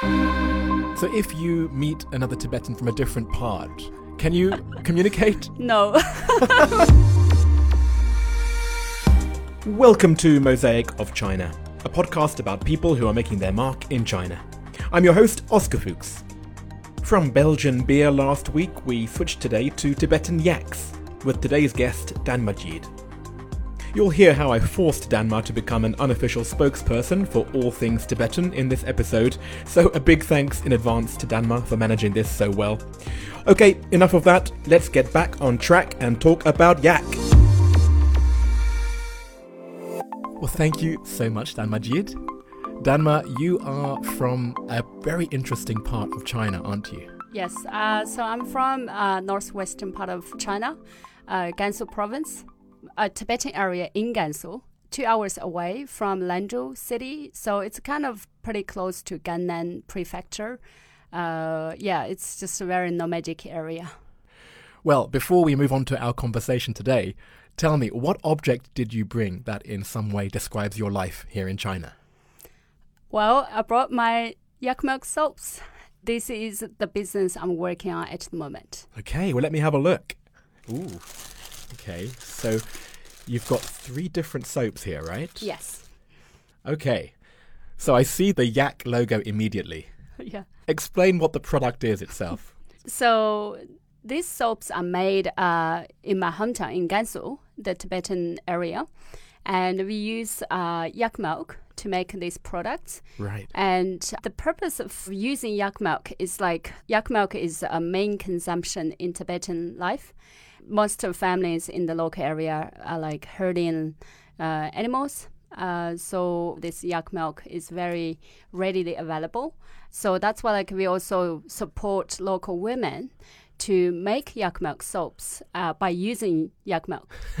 So if you meet another Tibetan from a different part, can you communicate? No. Welcome to Mosaic of China, a podcast about people who are making their mark in China. I'm your host, Oscar Fuchs. From Belgian beer last week, we switched today to Tibetan yaks, with today's guest, Dan Majid. You'll hear how I forced Danma to become an unofficial spokesperson for all things Tibetan in this episode, so a big thanks in advance to Danma for managing this so well. Okay, enough of that, let's get back on track and talk about yak. Well, thank you so much, Dan Majid. Danma, you are from a very interesting part of China, aren't you? yes. Uh, so I'm from uh, northwestern part of China, uh, Gansu province, a Tibetan area in Gansu, two hours away from Lanzhou city. So it's kind of pretty close to Gannan prefecture. Uh, yeah, it's just a very nomadic area. Well, before we move on to our conversation today, tell me, what object did you bring that in some way describes your life here in China? Well, I brought my yak milk soaps. This is the business I'm working on at the moment. Okay, well, let me have a look. Ooh, okay, so you've got three different soaps here, right? Yes. Okay, so I see the Yak logo immediately. yeah. Explain what the product is itself. So these soaps are made uh, in my hometown in Gansu, the Tibetan area, and we use uh, yak milk to make these products. right. And the purpose of using yak milk is like yak milk is a main consumption in Tibetan life. Most of families in the local area are like herding uh, animals. Uh, so this yak milk is very readily available. So that's why like we also support local women to make yak milk soaps uh, by using yak milk.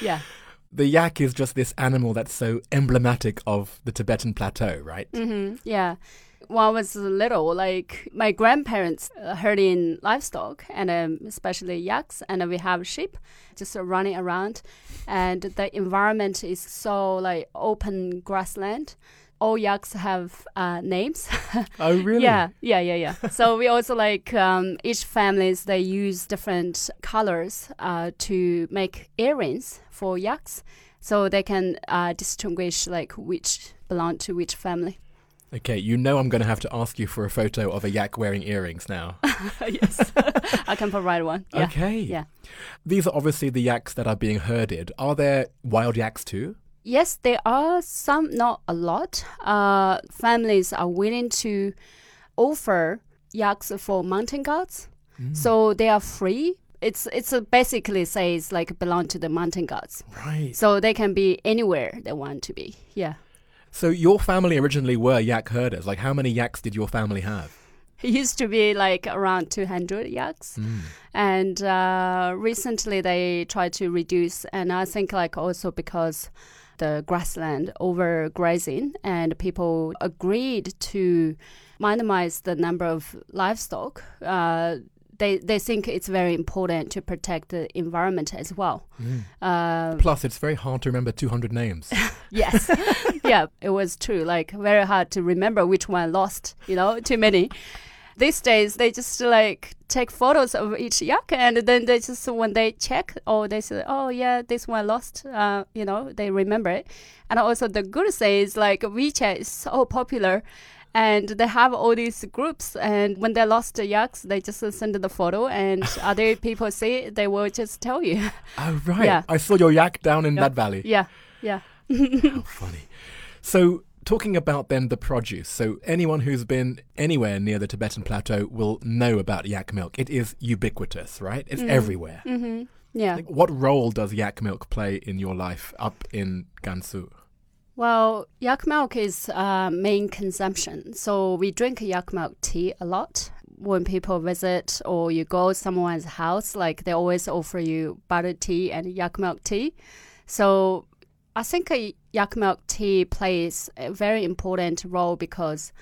yeah. The yak is just this animal that's so emblematic of the Tibetan plateau, right? hmm Yeah. When I was little, like my grandparents uh, herding livestock and um, especially yaks, and we have sheep just uh, running around, and the environment is so like open grassland. All yaks have uh, names. Oh, really? Yeah, yeah, yeah, yeah. so we also like um, each families they use different colors uh, to make earrings for yaks, so they can uh, distinguish like which belong to which family. Okay, you know I'm going to have to ask you for a photo of a yak wearing earrings now. yes, I can provide one. Yeah. Okay. Yeah. These are obviously the yaks that are being herded. Are there wild yaks too? Yes, there are some, not a lot. Uh, families are willing to offer yaks for mountain gods, so they are free. It's it's basically says like belong to the mountain gods, Right. so they can be anywhere they want to be. Yeah. So your family originally were yak herders. Like, how many yaks did your family have? It used to be like around 200 yaks. And uh, recently they tried to reduce, and I think like also because the grassland overgrazing, and people agreed to minimize the number of livestock. Uh, they, they think it's very important to protect the environment as well. Uh, Plus, it's very hard to remember 200 names. Yes. yeah, it was true. Like very hard to remember which one lost, you know, too many. These days they just like take photos of each yak and then they just when they check oh they say oh yeah this one lost uh, you know they remember it and also the good thing is like WeChat is so popular and they have all these groups and when they lost the yaks they just send the photo and other people see it they will just tell you oh, right. Yeah. I saw your yak down in Yeah. that valley. yeah yeah How funny. So, talking about then the produce. So, anyone who's been anywhere near the Tibetan plateau will know about yak milk. It is ubiquitous, right? It's everywhere. hmm yeah Like, what role does yak milk play in your life up in Gansu? Well, yak milk is uh, main consumption. So we drink yak milk tea a lot. When people visit or you go someone's house, like they always offer you butter tea and yak milk tea. So I think yak milk tea plays a very important role because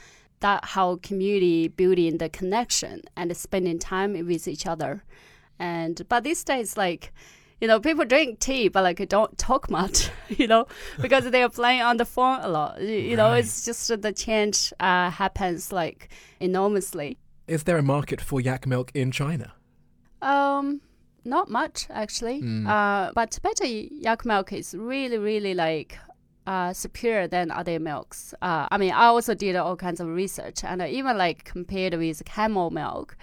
that how community building the connection and spending time with each other. And but these days, like you know, people drink tea, but like don't talk much, you know, because they are playing on the phone a lot. You, you know, it's just the change uh, happens like enormously. Is there a market for yak milk in China? Um, not much actually. Mm. Uh, but better yak milk is really, really like uh, superior than other milks. Uh, I mean, I also did all kinds of research, and uh, even like compared with camel milk,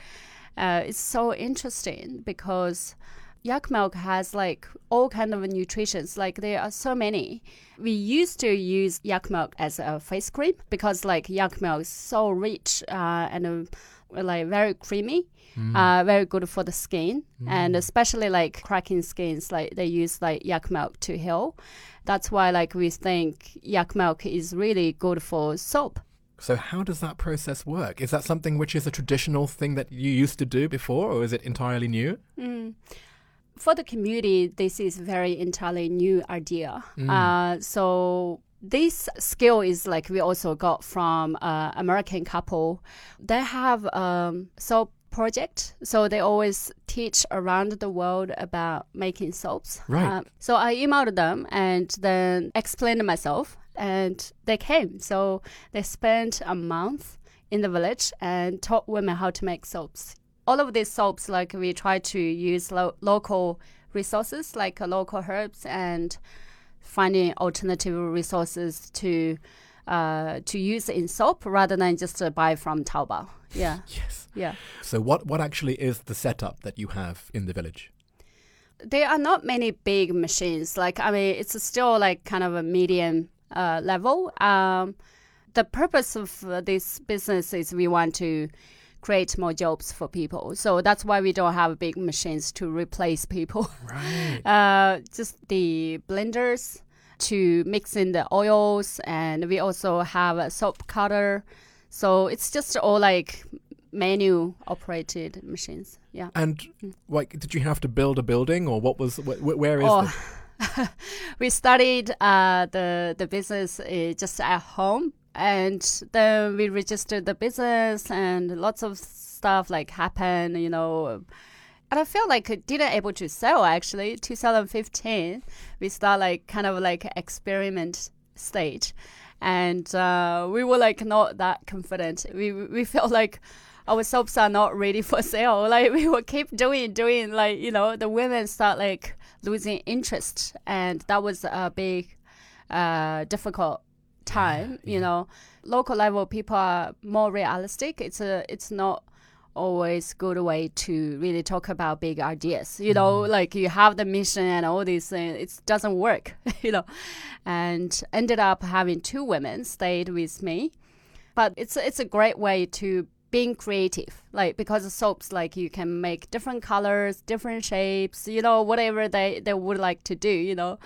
uh, it's so interesting because yak milk has like all kind of nutrients Like there are so many. We used to use yak milk as a face cream because like yak milk is so rich uh, and uh, like very creamy uh, very good for the skin and especially like cracking skins like they use like yak milk to heal that's why like we think yak milk is really good for soap So how does that process work? Is that something which is a traditional thing that you used to do before, or is it entirely new? For the community this is very entirely new idea. Uh, so this skill is like we also got from uh, american couple. They have um, soap project. So they always teach around the world about making soaps. Right. Um, so i emailed them and then explained myself and they came. So they spent a month in the village and taught women how to make soaps all of these soaps like we try to use lo- local resources like uh, local herbs and finding alternative resources to uh, to use in soap rather than just uh, buy from Taobao. Yeah, Yes. yeah. So what what actually is the setup that you have in the village? There are not many big machines. Like I mean, it's still like kind of a medium uh, level. Um, the purpose of uh, this business is we want to create more jobs for people. So that's why we don't have big machines to replace people. Right. uh, just the blenders to mix in the oils, and we also have a soap cutter. So it's just all like manual operated machines. Yeah. And like, did you have to build a building, or what was wh- wh- where is Oh, the we studied uh, the the business uh, just at home, and then we registered the business, and lots of stuff like happened, you know. And I felt like it didn't able to sell actually. 2015, we start like kind of like experiment stage, and uh, we were like not that confident. We we felt like our soaps are not ready for sale. Like we will keep doing, doing. Like you know, the women start like losing interest, and that was a big, uh, difficult time. You know, local level people are more realistic. It's a, it's not always good way to really talk about big ideas. You know, mm-hmm. like you have the mission and all these things. It doesn't work. You know, and ended up having two women stayed with me but it's it's a great way to being creative like because soaps like you can make different colors different shapes you know whatever they they would like to do you know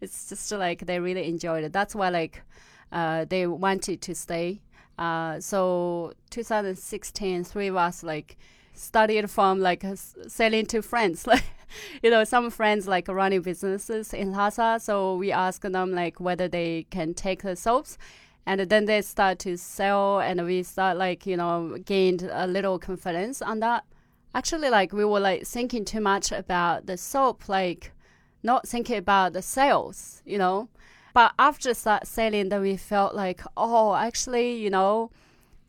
it's just like they really enjoyed it that's why like uh, they wanted to stay. Uh, so 2016 three of us like studied from like selling to friends. Like you know some friends like running businesses in lhasa. So we asked them like whether they can take the soaps. And then they start to sell and we start like you know gained a little confidence on that. Actually like we were like thinking too much about the soap like not thinking about the sales you know but after start selling then we felt like oh actually you know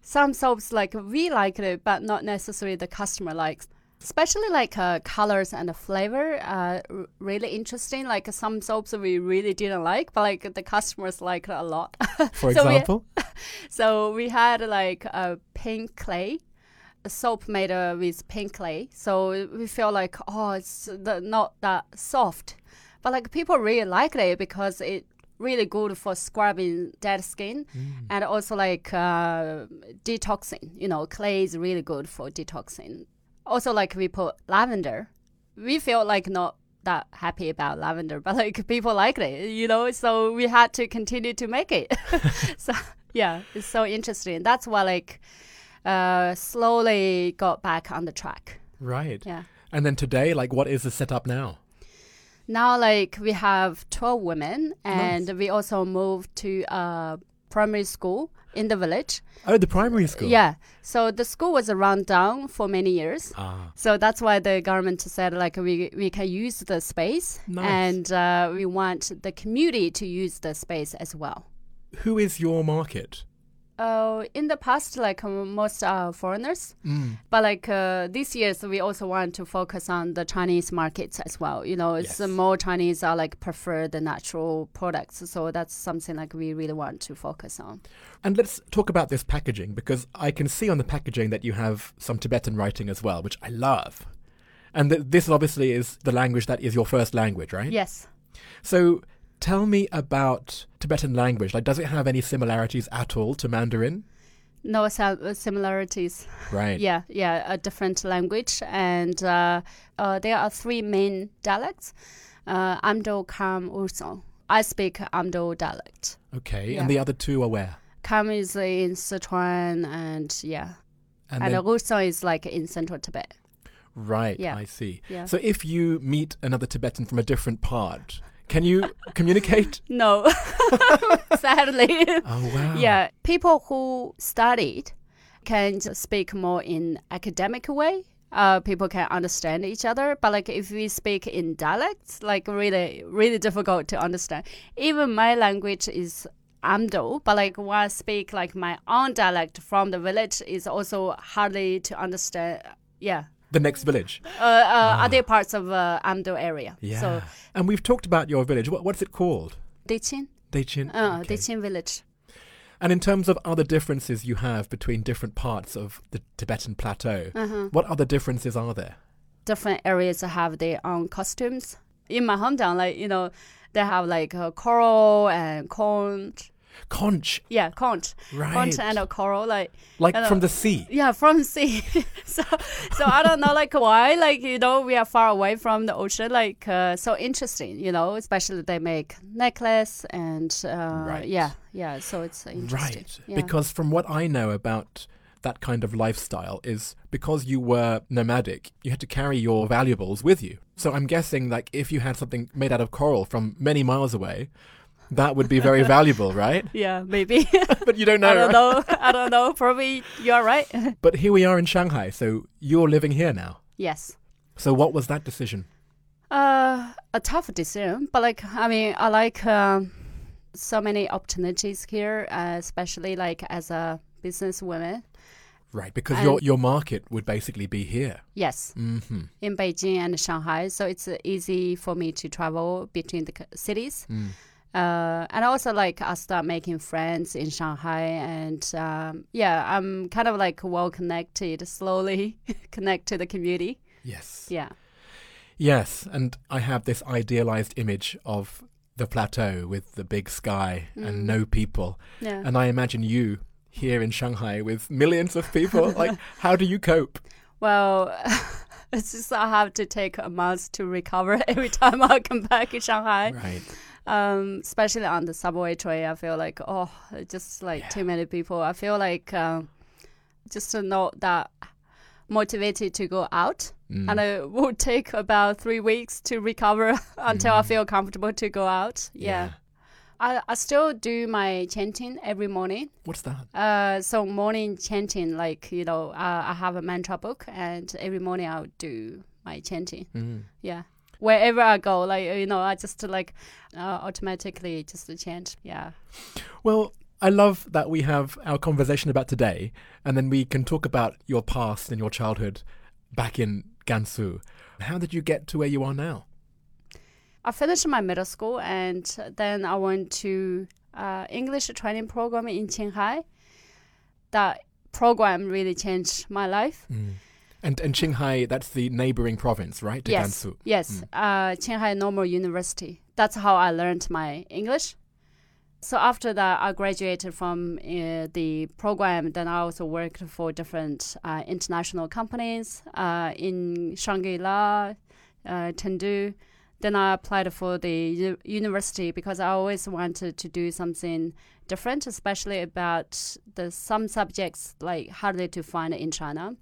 some soaps like we like it but not necessarily the customer likes. Especially like uh, colors and the flavor uh, r- really interesting. Like some soaps we really didn't like but like the customers liked it a lot. For So we- example? so we had like a pink clay, a soap made uh, with pink clay. So we feel like oh, it's the, not that soft, but like people really liked it because it really good for scrubbing dead skin and also like uh, detoxing. You know, clay is really good for detoxing. Also, like we put lavender. We feel like not that happy about lavender, but like people liked it, you know. So we had to continue to make it. so yeah, it's so interesting. That's why like uh, slowly got back on the track. Right. Yeah. And then today, like, what is the setup now? Now like we have twelve women, and we also moved to a primary school in the village. Oh, the primary school. Yeah. So the school was run down for many years. Ah, So that's why the government said like we we can use the space Nice. and uh, we want the community to use the space as well. who is your market? Uh, in the past, like um, most are foreigners, Mm. but like uh, this year, so we also want to focus on the Chinese markets as well. You know, it's uh, Yes. more Chinese are like prefer the natural products, so that's something like we really want to focus on. And let's talk about this packaging because I can see on the packaging that you have some Tibetan writing as well, which I love. And th- this obviously is the language that is your first language, right? Yes. So tell me about Tibetan language. Like, does it have any similarities at all to Mandarin? No similarities. Right. Yeah, yeah, a different language, and uh, uh, there are three main dialects: uh, Amdo, Kham, Urso. I speak Amdo dialect. Okay. Yeah. And the other two are where? Kham is in Sichuan, and yeah, And and, then- is like in central Tibet. right. yeah. I see. Yeah. So if you meet another Tibetan from a different part, can you communicate? No, sadly. Oh wow. Yeah, people who studied can speak more in academic way. Uh, people can understand each other, but like if we speak in dialects, like really, really difficult to understand. Even my language is Amdo, but like when I speak like my own dialect from the village is also hardly to understand. Yeah, The next village. uh, uh, other parts of uh, Amdo area. Yeah. So and we've talked about your village. What, what's it called? Dechin, Dechin. uh, Okay. Dechin village. And in terms of other differences you have between different parts of the Tibetan plateau, Uh-huh. what other differences are there? different areas have their own costumes. In my hometown, like you know, they have like a coral and conch. Conch, Yeah, conch, right? conch and a coral. Like like from the sea. yeah, from sea. so so I don't know like why. Like you know, we are far away from the ocean. Like uh, so interesting. You know, especially they make necklace and uh, Right. yeah, yeah. So it's interesting. Right. Yeah. Because from what I know about that kind of lifestyle is because you were nomadic, you had to carry your valuables with you. So I'm guessing like if you had something made out of coral from many miles away, that would be very valuable, right? yeah, maybe. But you don't know. I don't right? know. I don't know. Probably you're right. But here we are in Shanghai, so you're living here now. yes. So what was that decision? Uh, a tough decision, but like I mean, I like um, so many opportunities here, uh, especially like as a businesswoman. Right, because And- your your market would basically be here. Yes, hmm in Beijing and Shanghai, so it's uh, easy for me to travel between the cities. Mm. Uh, and also like I start making friends in Shanghai, and um, yeah, I'm kind of like well connected, slowly connect to the community. Yes. Yeah. Yes, and I have this idealized image of the plateau with the big sky Mm. and no people. Yeah. And I imagine you here in Shanghai with millions of people. like, how do you cope? Well, it's just I have to take a month to recover every time I come back in Shanghai. Right. Um, especially on the subway train, I feel like oh, just like Yeah. too many people. I feel like um, just not that motivated to go out, Mm. and it will take about three weeks to recover until I Mm. feel comfortable to go out. Yeah, I, I still do my chanting every morning. What's that? Uh, so morning chanting, like you know, uh, I have a mantra book, and every morning I'll do my chanting. Mm. Yeah, wherever I go, like you know, I just like uh, automatically just chant. Yeah, Well, I love that we have our conversation about today, and then we can talk about your past and your childhood back in Gansu. How did you get to where you are now? I finished my middle school, and then I went to uh, English training program in Qinghai. That program really changed my life. Mm. And and Qinghai, that's the neighboring province, right? To yes, Gansu. yes. Uh, Qinghai Normal University. That's how I learned my English. So after that, I graduated from uh, the program. Then I also worked for different uh, international companies uh, in Shangri-La, uh, Chengdu. Then I applied for the u- university because I always wanted to do something different, especially about the some subjects like hardly to find in China.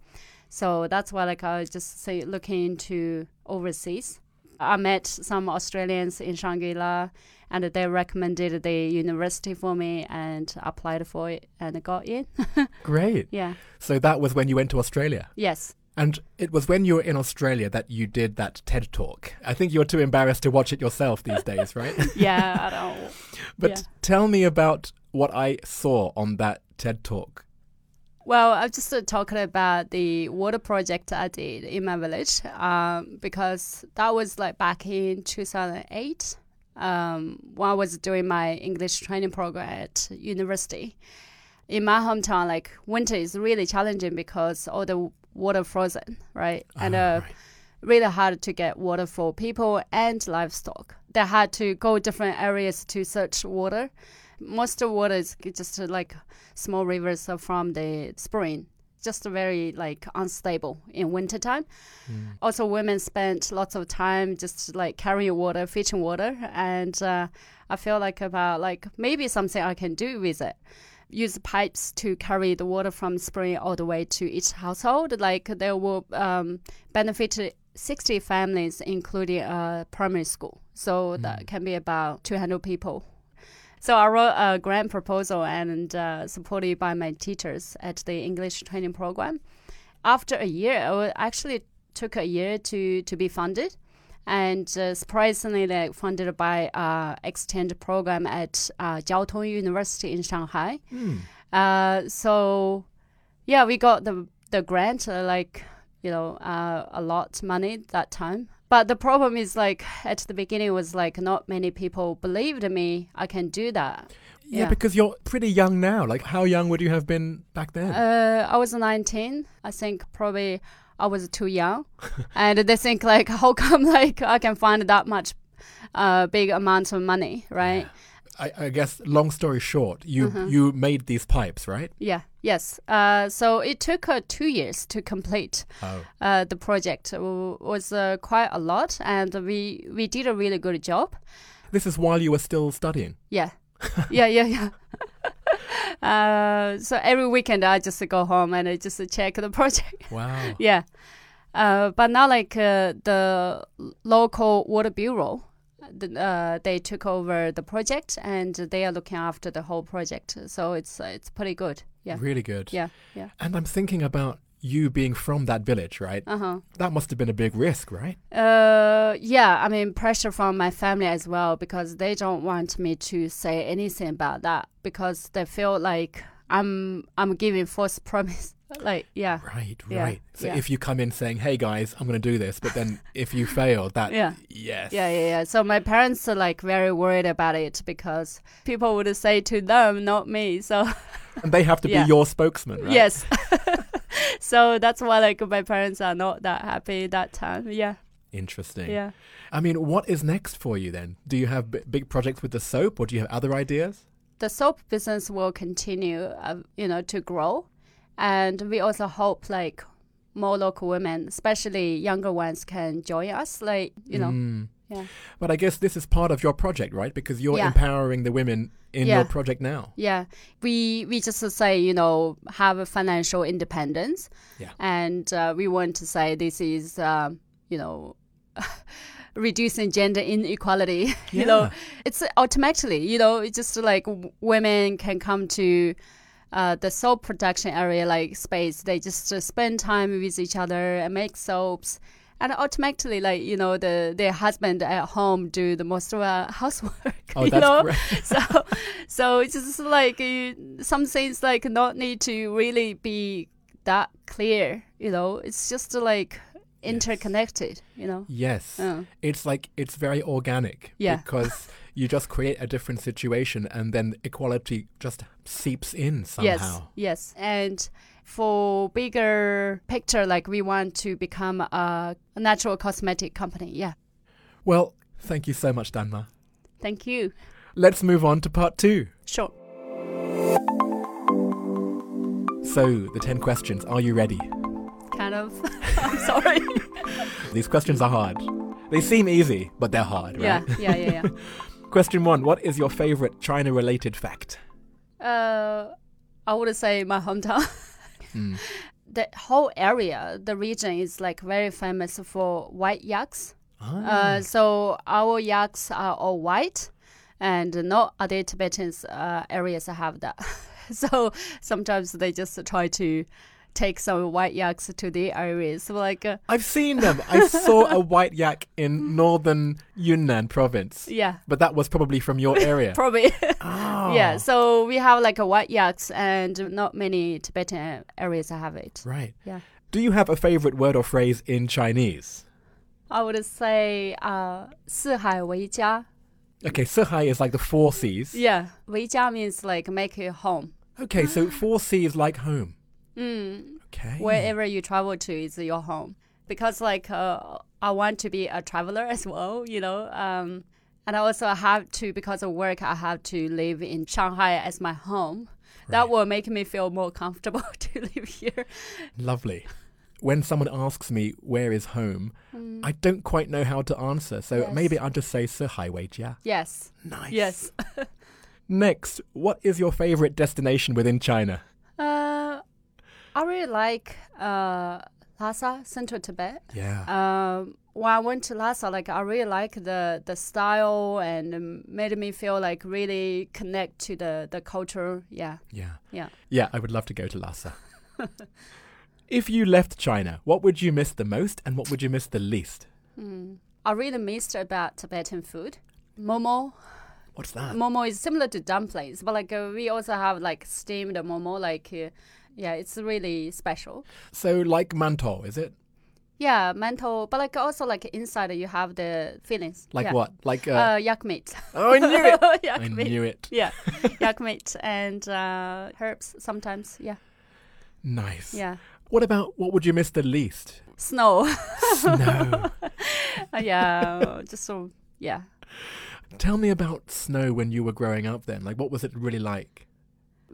So that's why like I was just say looking into overseas. I met some Australians in Shangri-La and they recommended the university for me and applied for it and got in. Great. yeah. So that was when you went to Australia. Yes. And it was when you were in Australia that you did that TED talk. I think you're too embarrassed to watch it yourself these days, right? Yeah. I don't. but yeah. tell me about what I saw on that TED talk. Well, I'm just uh, talking about the water project I did in my village um, because that was like back in 2008 um, when I was doing my English training program at university. In my hometown, like winter is really challenging because all the water frozen, right? And Ah, uh, right. really hard to get water for people and livestock. They had to go different areas to search water. Most of water is just uh, like small rivers from the spring, just very like unstable in wintertime. Also, women spent lots of time just like carrying water, fetching water, and uh, I feel like about like maybe something I can do with it. Use pipes to carry the water from spring all the way to each household. Like there will um, benefit 60 families, including a primary school. So that can be about 200 people. So I wrote a grant proposal and uh, supported by my teachers at the English training program. After a year, it actually took a year to, to be funded. And uh, surprisingly, they funded by uh, exchange program at uh, Jiao Tong University in Shanghai. Hmm. Uh, so, yeah, we got the the grant, uh, like you know, uh, a lot money that time. But the problem is like at the beginning was like not many people believed me I can do that. Yeah, Yeah. because you're pretty young now. Like, how young would you have been back then? Uh, I was 19. I think probably I was too young, and they think like how come like I can find that much uh, big amount of money, right? I, I guess, long story short, you Uh-huh. you made these pipes, right? Yeah. Yes. Uh, so it took uh, two years to complete. Oh. uh, the project w- was uh, quite a lot, and we we did a really good job. This is while you were still studying. Yeah, yeah, yeah, yeah. uh, so every weekend I just go home and I just check the project. Wow. yeah, uh, but now like uh, the local water bureau. The- Uh, they took over the project and they are looking after the whole project, so it's uh, it's pretty good. Yeah, Really good. yeah, yeah. And I'm thinking about you being from that village, right? Uh huh. That must have been a big risk, right? Uh, yeah, I mean pressure from my family as well because they don't want me to say anything about that because they feel like I'm I'm giving false promise. Like yeah, Right, Yeah, right. So yeah. if you come in saying, "Hey guys, I'm going to do this," but then if you fail, that Yeah. yes, yeah, yeah, yeah. So my parents are like very worried about it because people would say to them, not me. So and they have to Yeah. be your spokesman, right? yes. so that's why like my parents are not that happy that time. Yeah, Interesting. yeah. I mean, what is next for you then? Do you have b- big projects with the soap, or do you have other ideas? the soap business will continue, uh, you know, to grow, and we also hope like more local women, especially younger ones, can join us. Like you know, Mm. yeah, But I guess this is part of your project, right? Because you're Yeah. empowering the women in Yeah. your project now. yeah. We we just say you know have a financial independence, Yeah. and uh, we want to say this is um, you know. reducing gender inequality you know it's automatically you know it's just like w- women can come to uh, the soap production area like space. They just uh, spend time with each other and make soaps. And automatically like you know the their husband at home do the most of uh, housework Oh, you that's know? great. so so it's just like you, some things like not need to really be that clear you know? It's just like interconnected you know Yes. Uh. It's like it's very organic. Yeah. Because you just create a different situation and then equality just seeps in somehow. Yes, yes. And for bigger picture, like we want to become a, a natural cosmetic company. Yeah. Well, thank you so much, Danma. Thank you. Let's move on to part two. Sure. So, the 10 questions. Are you ready? Kind of. I'm sorry. These questions are hard. They seem easy, but they're hard, yeah, right? yeah, yeah, Question one What is your favorite China related fact? yeah. Uh, I would say my hometown. Mm. The whole area, the region is like very famous for white yaks. Ah, Uh, so our yaks are all white, and no other Tibetans uh, areas have that. so sometimes they just try to take some white yaks to the areas. So like, uh, I've seen them. I saw a white yak in northern Yunnan province, yeah, but that was probably from your area. probably. oh. Yeah, so we have like a white yaks, and not many Tibetan areas have it. Right. Yeah. Do you have a favorite word or phrase in Chinese? I would say uh, 四海为家. Okay, Sihai is like the four seas. Yeah, 为家 means like make it home. Okay, so four seas like home. Mm, Okay. wherever you travel to is your home. Because like uh, I want to be a traveler as well, you know. Um, and I also have to because of work I have to live in Shanghai as my home. That will make me feel more comfortable to live here. Lovely. When someone asks me where is home, I don't quite know how to answer, so Mm. Yes. maybe I'll just say Sihai Weijia. Yes. Nice. Yes. Next, what is your favorite destination within China? Uh, I really like uh, Lhasa, Central Tibet. Yeah. Um, when I went to Lhasa, like I really like the the style and made me feel like really connect to the the culture. Yeah, yeah. yeah. Yeah, I would love to go to Lhasa. if you left China, what would you miss the most and what would you miss the least? Mm. I really missed about Tibetan food. Momo. What's that? Momo is similar to dumplings, but like uh, we also have like steamed momo. Like, uh, yeah, it's really special. So, like mantou, is it? Yeah, mental, but like also like inside you have the feelings. Like yeah. what? Like, uh, Uh, yak meat. oh, I knew it! yak I meat. knew it. Yeah, yak meat and uh, herbs sometimes. Yeah, Nice. yeah. What about what would you miss the least? Snow. Snow. Uh, yeah, just so yeah. Tell me about snow when you were growing up then. Like, what was it really like?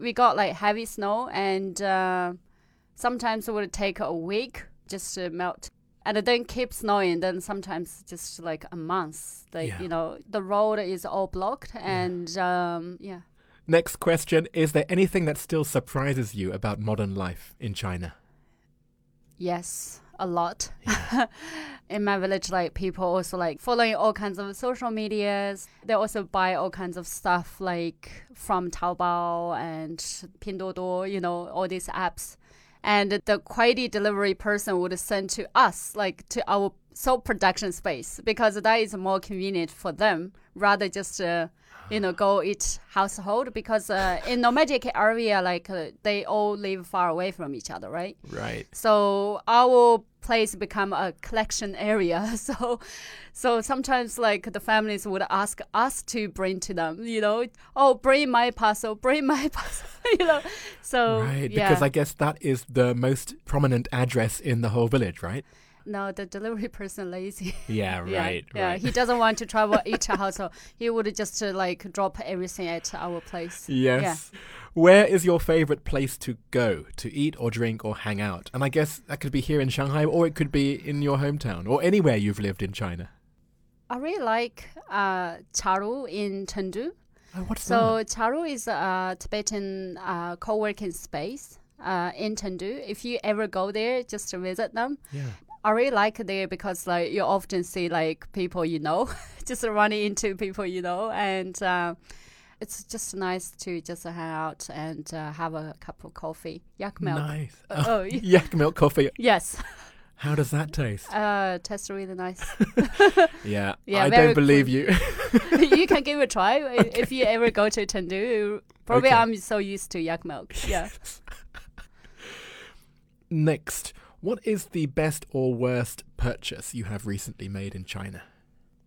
We got like heavy snow, and uh, sometimes it would take a week just to melt. And it then keep snowing. Then sometimes just like a month. Like Yeah. you know, the road is all blocked, and um, yeah. Next question Is there anything that still surprises you about modern life in China? Yes, a lot. In my village, like people also like following all kinds of social medias. They also buy all kinds of stuff like from Taobao and Pinduoduo, you know, all these apps. And the quality delivery person would send to us, like to our sole production space, because that is more convenient for them rather just uh, you know go each household because uh, in nomadic area like uh, they all live far away from each other, right? Right. So our place become a collection area. So, so sometimes like the families would ask us to bring to them. You know, oh, bring my parcel, bring my parcel. you know, so right. yeah. Because I guess that is the most prominent address in the whole village, right? No, the delivery person lazy. Yeah, yeah, right. yeah. right. He doesn't want to travel each household. He would just uh, like drop everything at our place. Yes. Where is your favorite place to go to eat or drink or hang out? And I guess that could be here in Shanghai or it could be in your hometown or anywhere you've lived in China. I really like uh, Charu in Chengdu. Oh, what's So Charu is a Tibetan uh, co-working space uh, in Chengdu. If you ever go there, just to visit them. Yeah. I really like it there because like you often see like people you know, just running into people you know, and uh, it's just nice to just hang out and uh, have a cup of coffee, yak milk. Nice. Uh, oh, Yak milk coffee. yes, How does that taste? uh, tastes really nice. Yeah. yeah, I don't believe you. you can give it a try i- if you ever go to Chengdu. Probably Okay. I'm so used to yak milk. Yeah. Next, what is the best or worst purchase you have recently made in China?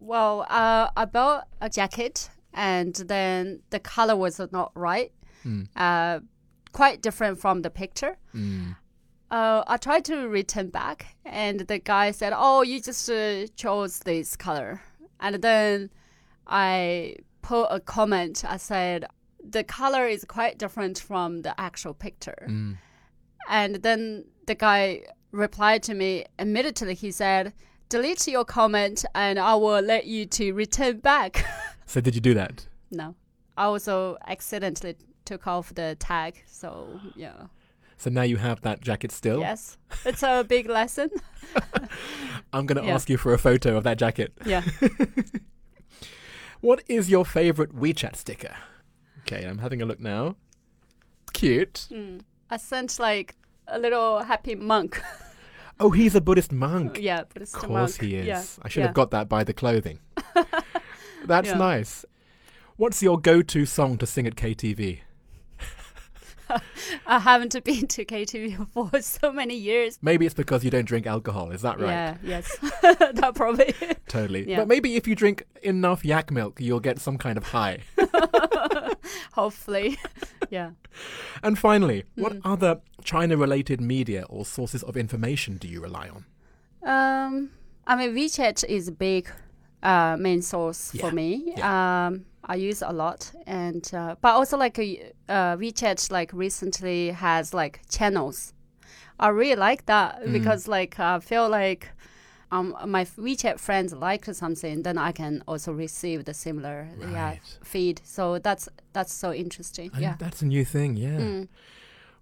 Well, uh, I bought a jacket and then the color was not right. Mm. Uh, quite different from the picture. Mm. Uh, I tried to return back, and the guy said, "Oh, you just uh, chose this color." And then I put a comment. I said, "The color is quite different from the actual picture." Mm. And then the guy replied to me immediately. He said, "Delete your comment, and I will let you to return back." So did you do that? no, I also accidentally took off the tag. So yeah, So now you have that jacket still? yes, it's a big lesson. I'm going to Yeah. ask you for a photo of that jacket. Yeah. What is your favorite WeChat sticker? Okay, I'm having a look now. Cute. Hmm. I sent like a little happy monk. Oh, he's a Buddhist monk. yeah, but it's Of course monk. he is. Yeah. I should yeah. have got that by the clothing. That's Yeah. nice. What's your go-to song to sing at KTV? I haven't been to KTV for so many years. Maybe it's because you don't drink alcohol. Is that right? Yeah, yes. that probably. Totally. Yeah. But maybe if you drink enough yak milk, you'll get some kind of high. Hopefully. yeah. and finally, what other China-related media or sources of information do you rely on? Um, I mean, WeChat is a big uh, main source Yeah, for me. Um, I use a lot, and uh, but also like uh, WeChat like recently has like channels. I really like that Mm. because like I feel like um my WeChat friends like something, then I can also receive the similar yeah feed. So that's that's so interesting. And yeah. That's a new thing, yeah. Mm,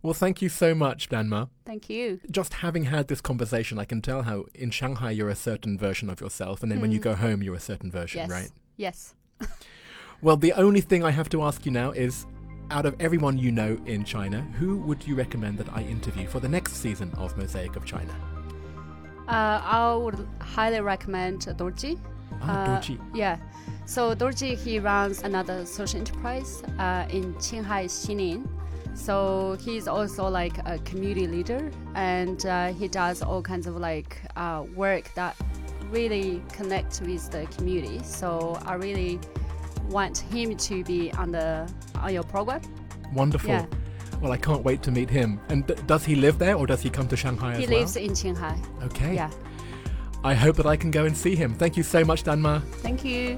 Well, thank you so much, Danma. thank you. Just having had this conversation, I can tell how in Shanghai you're a certain version of yourself, and then when you Mm. go home, you're a certain version, Yes. right? Yes. Well, the only thing I have to ask you now is out of everyone you know in China, who would you recommend that I interview for the next season of Mosaic of China? Uh, I would highly recommend Dorji. Ah, Uh, Doji. Yeah. So Dorji, he runs another social enterprise uh, in Qinghai Xining. So he's also like a community leader and uh, he does all kinds of like uh, work that really connect with the community. So I really want him to be on the on your program. Wonderful. Yeah. Well, I can't wait to meet him. And d- does he live there or does he come to Shanghai He as well? He lives in Qinghai. Okay. Yeah. I hope that I can go and see him. Thank you so much, Danma. Thank you.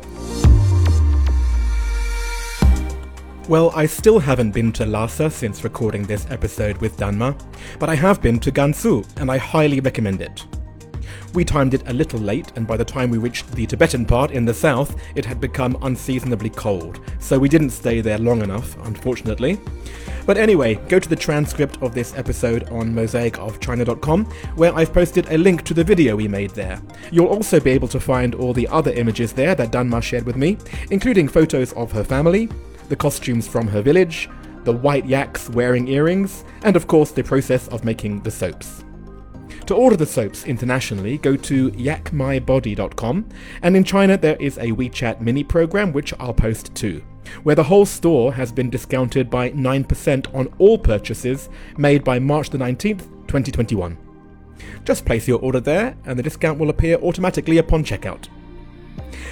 Well, I still haven't been to Lhasa since recording this episode with Danma, but I have been to Gansu, and I highly recommend it. We timed it a little late, and by the time we reached the Tibetan part in the south, it had become unseasonably cold, so we didn't stay there long enough, unfortunately. But anyway, go to the transcript of this episode on mosaicofchina.com, where I've posted a link to the video we made there. You'll also be able to find all the other images there that Danma shared with me, including photos of her family, the costumes from her village, the white yaks wearing earrings, and of course the process of making the soaps. To order the soaps internationally, go to yakmybody.com, and in China there is a WeChat mini program which I'll post too, where the whole store has been discounted by 9% on all purchases made by March the 19th, 2021. Just place your order there, and the discount will appear automatically upon checkout.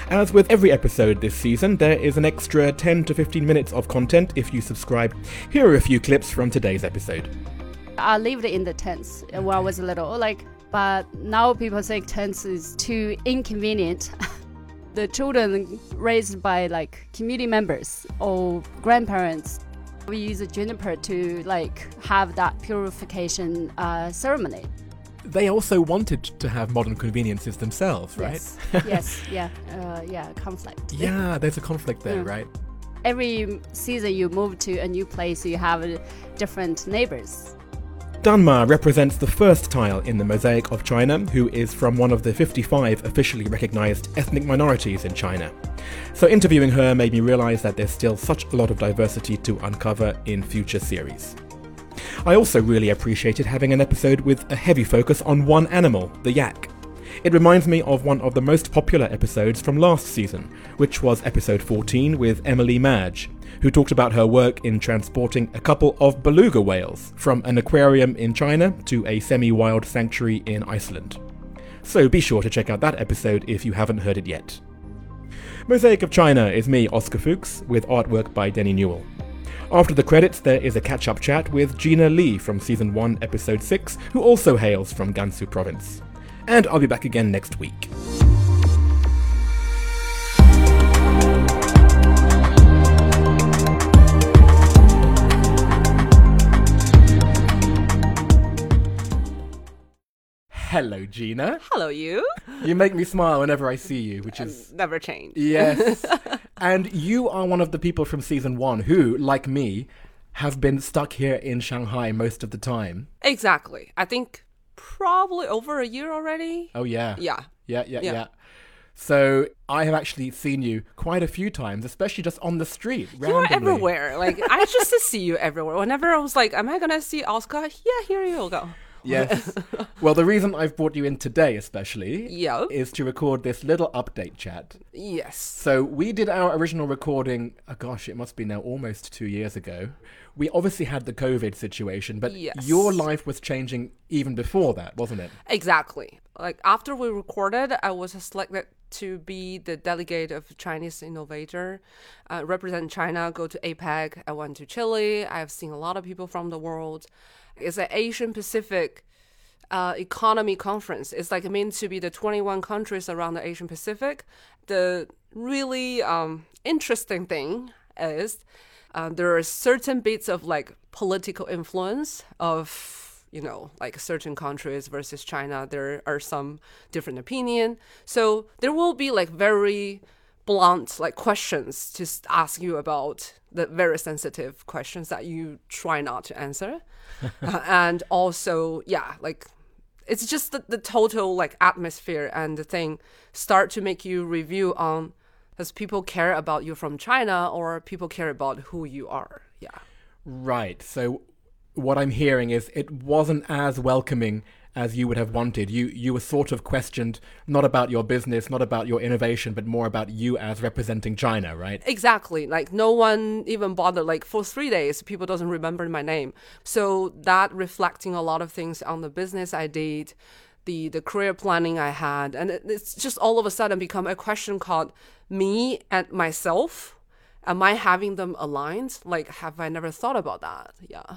As with every episode this season, there is an extra 10 to 15 minutes of content if you subscribe. Here are a few clips from today's episode. I lived in the tents when I was a little, like, but now people think tents is too inconvenient. the children raised by like community members or grandparents, we use a juniper to like have that purification uh, ceremony. They also wanted to have modern conveniences themselves, right? Yes, yes, yeah, uh, yeah, conflict. Yeah, there's a conflict there, Yeah. right? Every season you move to a new place, you have different neighbors. Danma represents the first tile in the mosaic of China, who is from one of the 55 officially recognized ethnic minorities in China. So interviewing her made me realize that there's still such a lot of diversity to uncover in future series. I also really appreciated having an episode with a heavy focus on one animal, the yak. It reminds me of one of the most popular episodes from last season, which was episode 14 with Emily Madge, who talked about her work in transporting a couple of beluga whales from an aquarium in China to a semi wild sanctuary in Iceland. So be sure to check out that episode if you haven't heard it yet. Mosaic of China is me, Oscar Fuchs, with artwork by Denny Newell. After the credits, there is a catch up chat with Gina Lee from Season 1, Episode 6, who also hails from Gansu Province. And I'll be back again next week. Hello, Gina. Hello, you. You make me smile whenever I see you, which uh, is Never change. Yes. and you are one of the people from season one who, like me, have been stuck here in Shanghai most of the time. Exactly. I think probably over a year already. Oh, yeah. Yeah. Yeah, yeah, yeah. Yeah. So I have actually seen you quite a few times, especially just on the street. You're randomly. everywhere. Like I just see you everywhere. Whenever I was like, "Am I gonna see Oscar?" Yeah, here you go. Yes. well, the reason I've brought you in today, especially, Yeah. is to record this little update chat. Yes. So we did our original recording. Oh gosh, it must be now almost two years ago. We obviously had the COVID situation, but Yes. your life was changing even before that, wasn't it? Exactly. Like after we recorded, I was selected to be the delegate of Chinese innovator, uh, represent China, go to APEC. I went to Chile. I've seen a lot of people from the world. It's an Asian Pacific uh, economy conference. It's like meant to be the 21 countries around the Asian Pacific. The really um, interesting thing is uh, there are certain bits of like political influence of you know like certain countries versus China. There are some different opinion, so there will be like very blunt like questions to ask you about the very sensitive questions that you try not to answer Uh, and also yeah like it's just the, the total like atmosphere and the thing start to make you review on does people care about you from china or people care about who you are yeah Right. So what I'm hearing is it wasn't as welcoming as you would have wanted. You you were sort of questioned not about your business, not about your innovation, but more about you as representing China, right? exactly. Like no one even bothered like for three days people doesn't remember my name. So that reflecting a lot of things on the business i did the the career planning i had and it, it's just all of a sudden become a question called me and myself. Am i having them aligned? Like have i never thought about that? Yeah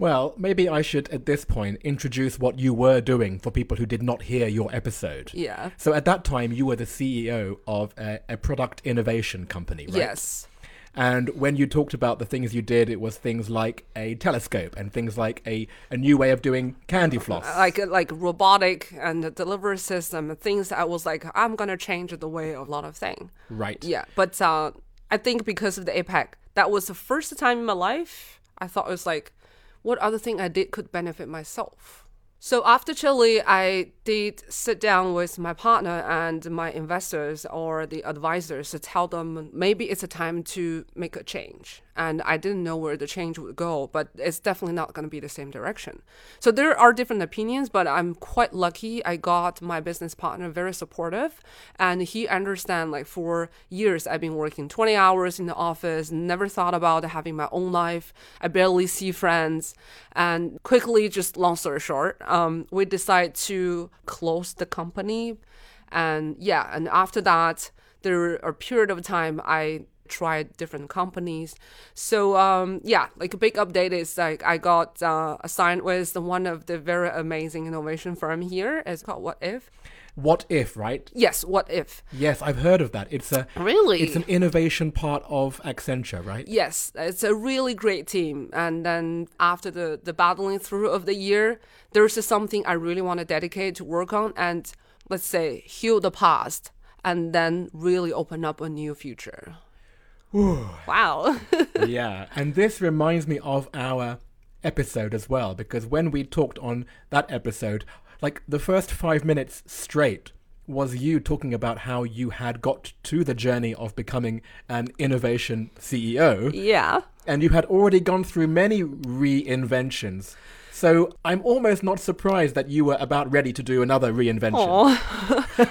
Well, maybe I should at this point introduce what you were doing for people who did not hear your episode. yeah So at that time you were the CEO of a, a product innovation company, right? yes And when you talked about the things you did, it was things like a telescope and things like a, a new way of doing candy floss. like like robotic and delivery system things that I was like i'm gonna change the way of a lot of things right. Yeah, but uh, I think because of the APEC, that was the first time in my life I thought it was like, what other thing I did could benefit myself. So after Chile, I did sit down with my partner and my investors or the advisors to tell them maybe it's a time to make a change. And I didn't know where the change would go, but it's definitely not going to be the same direction. So there are different opinions, but I'm quite lucky. I got my business partner very supportive, and he understand like for years I've been working 20 hours in the office, never thought about having my own life. I barely see friends, and quickly, just long story short, um, we decided to close the company, and yeah, and after that, there a period of time I tried different companies. So um, yeah, like a big update is like I got uh, assigned with one of the very amazing innovation firm here. It's called What If. What if, right? Yes, What If. Yes, I've heard of that. It's a Really? it's an innovation part of Accenture, right? Yes, it's a really great team. And then after the, the battling through of the year, there's something I really want to dedicate to work on and let's say heal the past and then really open up a new future. Wow. yeah, and this reminds me of our episode as well because when we talked on that episode, like the first 5 minutes straight was you talking about how you had got to the journey of becoming an innovation CEO yeah. and you had already gone through many reinventions. So I'm almost not surprised that you were about ready to do another reinvention.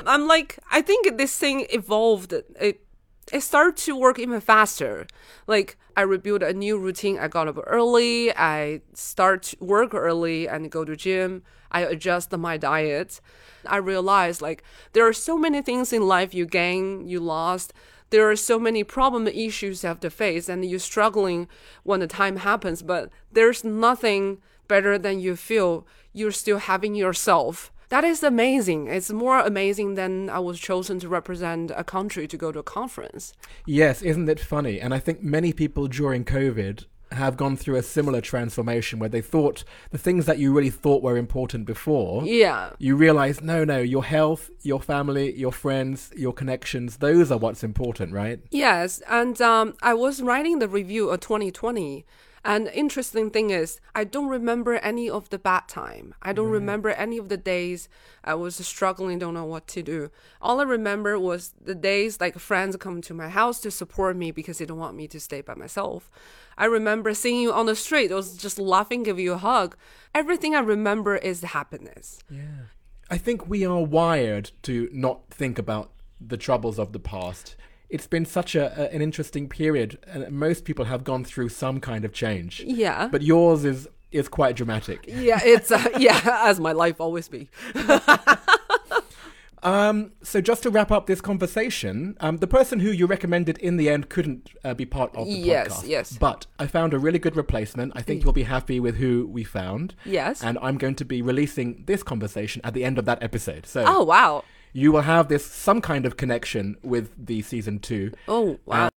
I'm like, I think this thing evolved. It it started to work even faster. Like I rebuilt a new routine. I got up early. I start work early and go to gym. I adjust my diet. I realized like there are so many things in life you gain, you lost. There are so many problem issues you have to face, and you're struggling when the time happens. But there's nothing better than you feel you're still having yourself. That is amazing. It's more amazing than I was chosen to represent a country to go to a conference. Yes, isn't it funny? And I think many people during COVID have gone through a similar transformation where they thought the things that you really thought were important before, Yeah. you realize no, no, your health, your family, your friends, your connections, those are what's important, right? Yes, and um, I was writing the review of 2020. And interesting thing is, I don't remember any of the bad time. I don't remember any of the days I was struggling, don't know what to do. All I remember was the days like friends come to my house to support me because they don't want me to stay by myself. I remember seeing you on the street, I was just laughing, give you a hug. Everything I remember is happiness. Yeah. I think we are wired to not think about the troubles of the past. It's been such a, a- an interesting period, and most people have gone through some kind of change. Yeah. But yours is is quite dramatic. yeah, it's uh, yeah, as my life always be. Um, so just to wrap up this conversation, um, the person who you recommended in the end couldn't uh, be part of the Yes, podcast. yes. But I found a really good replacement. I think you'll be happy with who we found. Yes. And I'm going to be releasing this conversation at the end of that episode. So Oh wow. You will have this some kind of connection with the season two. Oh wow.